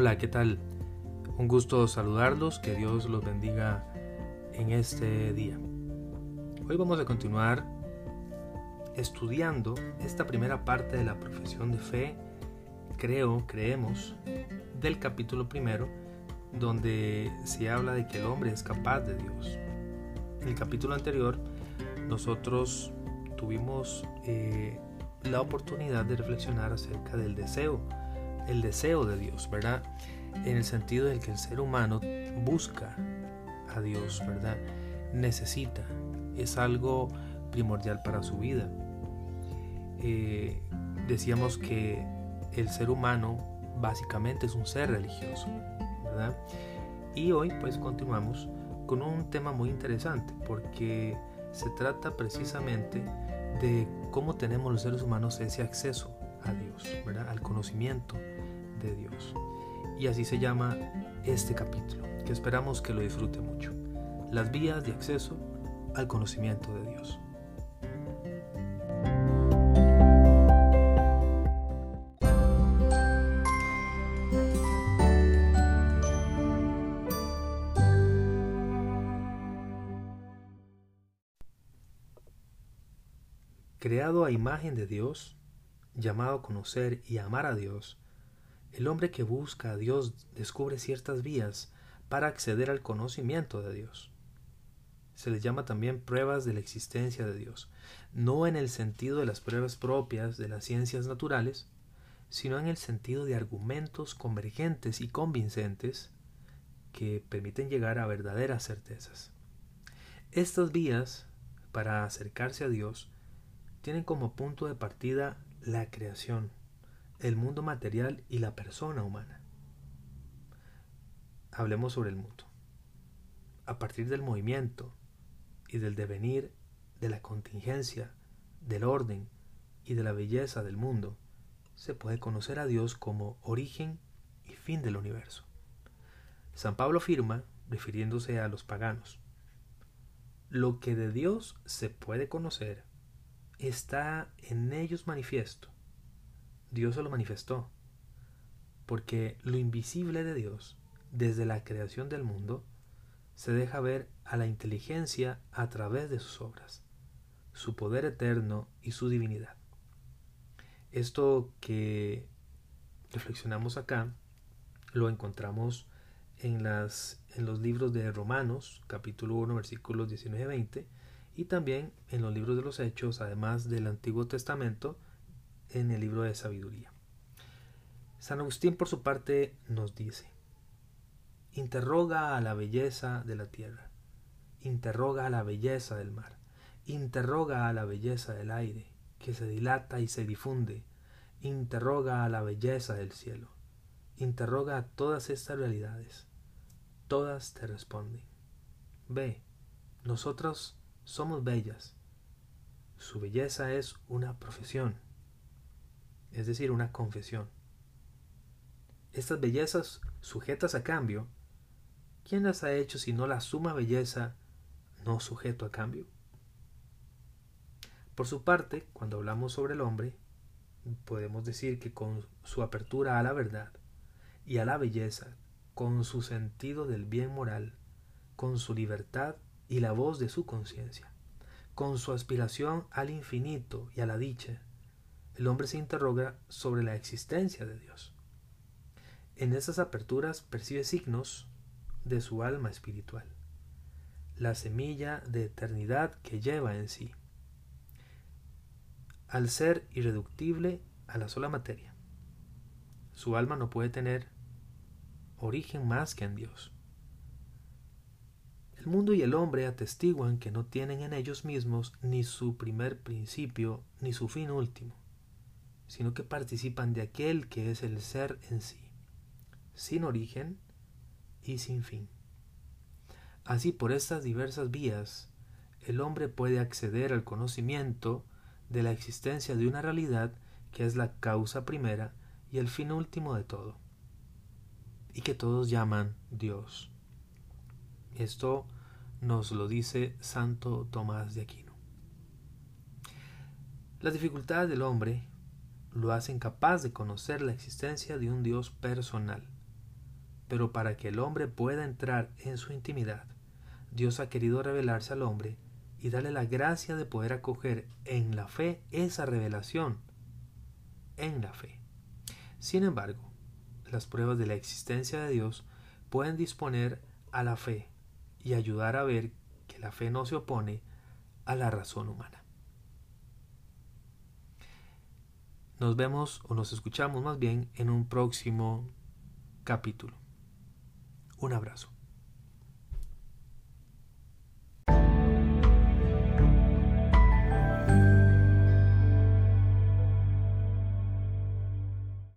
Hola, ¿qué tal? Un gusto saludarlos, que Dios los bendiga en este día. Hoy vamos a continuar estudiando esta primera parte de la profesión de fe, creo, creemos, del capítulo primero, donde se habla de que el hombre es capaz de Dios. En el capítulo anterior, nosotros tuvimos eh, la oportunidad de reflexionar acerca del deseo, el deseo de Dios, ¿verdad? En el sentido de que el ser humano busca a Dios, ¿verdad? Necesita, es algo primordial para su vida. Eh, decíamos que el ser humano básicamente es un ser religioso, ¿verdad? Y hoy pues continuamos con un tema muy interesante porque se trata precisamente de cómo tenemos los seres humanos ese acceso a Dios, ¿verdad? al conocimiento de Dios. Y así se llama este capítulo, que esperamos que lo disfrute mucho. Las vías de acceso al conocimiento de Dios. Creado a imagen de Dios, llamado a conocer y amar a Dios, el hombre que busca a Dios descubre ciertas vías para acceder al conocimiento de Dios. Se les llama también pruebas de la existencia de Dios, no en el sentido de las pruebas propias de las ciencias naturales, sino en el sentido de argumentos convergentes y convincentes que permiten llegar a verdaderas certezas. Estas vías para acercarse a Dios tienen como punto de partida la creación, el mundo material y la persona humana. Hablemos sobre el mundo. A partir del movimiento y del devenir de la contingencia, del orden y de la belleza del mundo, se puede conocer a Dios como origen y fin del universo. San Pablo afirma, refiriéndose a los paganos, lo que de Dios se puede conocer está en ellos manifiesto. Dios se lo manifestó. Porque lo invisible de Dios, desde la creación del mundo, se deja ver a la inteligencia a través de sus obras, su poder eterno y su divinidad. Esto que reflexionamos acá lo encontramos en, las, en los libros de Romanos, capítulo 1, versículos 19-20, y también en los libros de los Hechos, además del Antiguo Testamento, en el libro de Sabiduría. San Agustín, por su parte, nos dice, interroga a la belleza de la tierra, interroga a la belleza del mar, interroga a la belleza del aire, que se dilata y se difunde, interroga a la belleza del cielo, interroga a todas estas realidades, todas te responden. Ve, nosotros somos bellas. Su belleza es una profesión, es decir, una confesión. Estas bellezas sujetas a cambio, ¿quién las ha hecho si no la suma belleza no sujeto a cambio? Por su parte, cuando hablamos sobre el hombre, podemos decir que con su apertura a la verdad y a la belleza, con su sentido del bien moral, con su libertad y la voz de su conciencia. Con su aspiración al infinito y a la dicha, el hombre se interroga sobre la existencia de Dios. En esas aperturas percibe signos de su alma espiritual, la semilla de eternidad que lleva en sí, al ser irreductible a la sola materia. Su alma no puede tener origen más que en Dios. El mundo y el hombre atestiguan que no tienen en ellos mismos ni su primer principio ni su fin último, sino que participan de aquel que es el ser en sí, sin origen y sin fin. Así por estas diversas vías, el hombre puede acceder al conocimiento de la existencia de una realidad que es la causa primera y el fin último de todo, y que todos llaman Dios. Esto nos lo dice Santo Tomás de Aquino. Las dificultades del hombre lo hacen capaz de conocer la existencia de un Dios personal, Pero para que el hombre pueda entrar en su intimidad, Dios ha querido revelarse al hombre y darle la gracia de poder acoger en la fe esa revelación. En la fe. Sin embargo, las pruebas de la existencia de Dios pueden disponer a la fe y ayudar a ver que la fe no se opone a la razón humana. Nos vemos o nos escuchamos más bien en un próximo capítulo. Un abrazo.